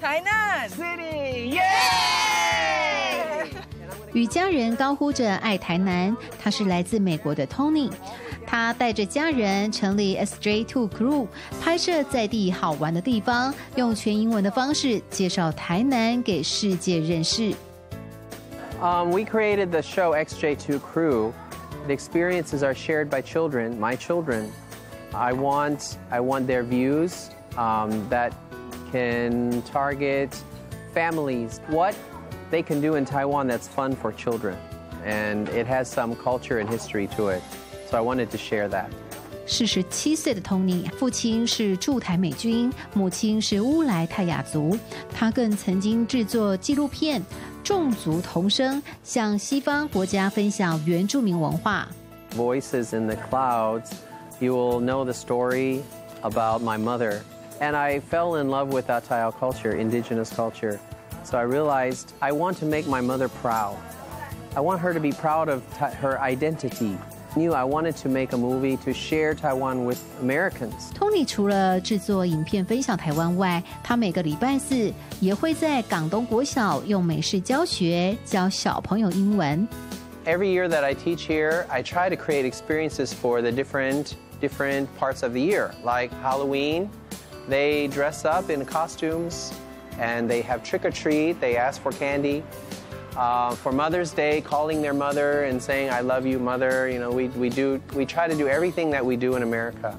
台南 City，耶！与家人高呼着爱台南。他是来自美国的 Tony，他带着家人成立 SJ Two Crew，拍摄在地好玩的地方，用全英文的方式介绍台南给世界认识。Um, we created the show XJ2 Crew. The experiences are shared by children, my children. I want, I want their views um, that can target families. What they can do in Taiwan that's fun for children. And it has some culture and history to it. So I wanted to share that. 四十七岁的 Tony，父亲是驻台美军，母亲是乌来泰雅族。他更曾经制作纪录片《众族同声》，向西方国家分享原住民文化。Voices in the clouds, you will know the story about my mother. And I fell in love with Atayal culture, indigenous culture. So I realized I want to make my mother proud. I want her to be proud of her identity. Knew I wanted to make a movie to share Taiwan with Americans. Tony 除了制作影片分享台湾外，他每个礼拜四也会在港东国小用美式教学教小朋友英文。Every year that I teach here, I try to create experiences for the different different parts of the year, like Halloween. They dress up in costumes and they have trick or treat. They ask for candy. Uh, for Mother's Day, calling their mother and saying, I love you, mother. You know, we, we, do, we try to do everything that we do in America.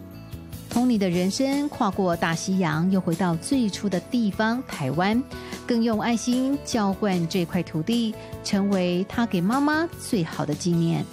Tony 的人生跨过大西洋，又回到最初的地方台湾，更用爱心浇灌这块土地，成为他给妈妈最好的纪念。